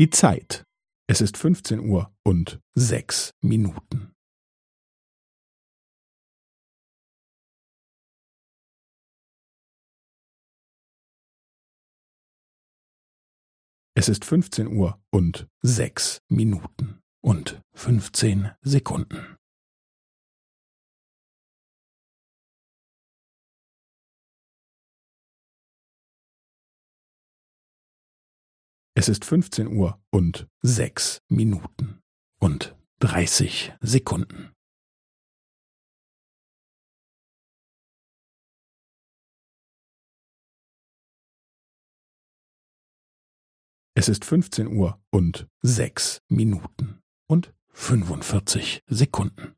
Die Zeit. Es ist 15 Uhr und sechs Minuten. Es ist 15 Uhr und sechs Minuten und 15 Sekunden. Es ist 15 Uhr und sechs Minuten und 30 Sekunden. Es ist 15 Uhr und sechs Minuten und 45 Sekunden.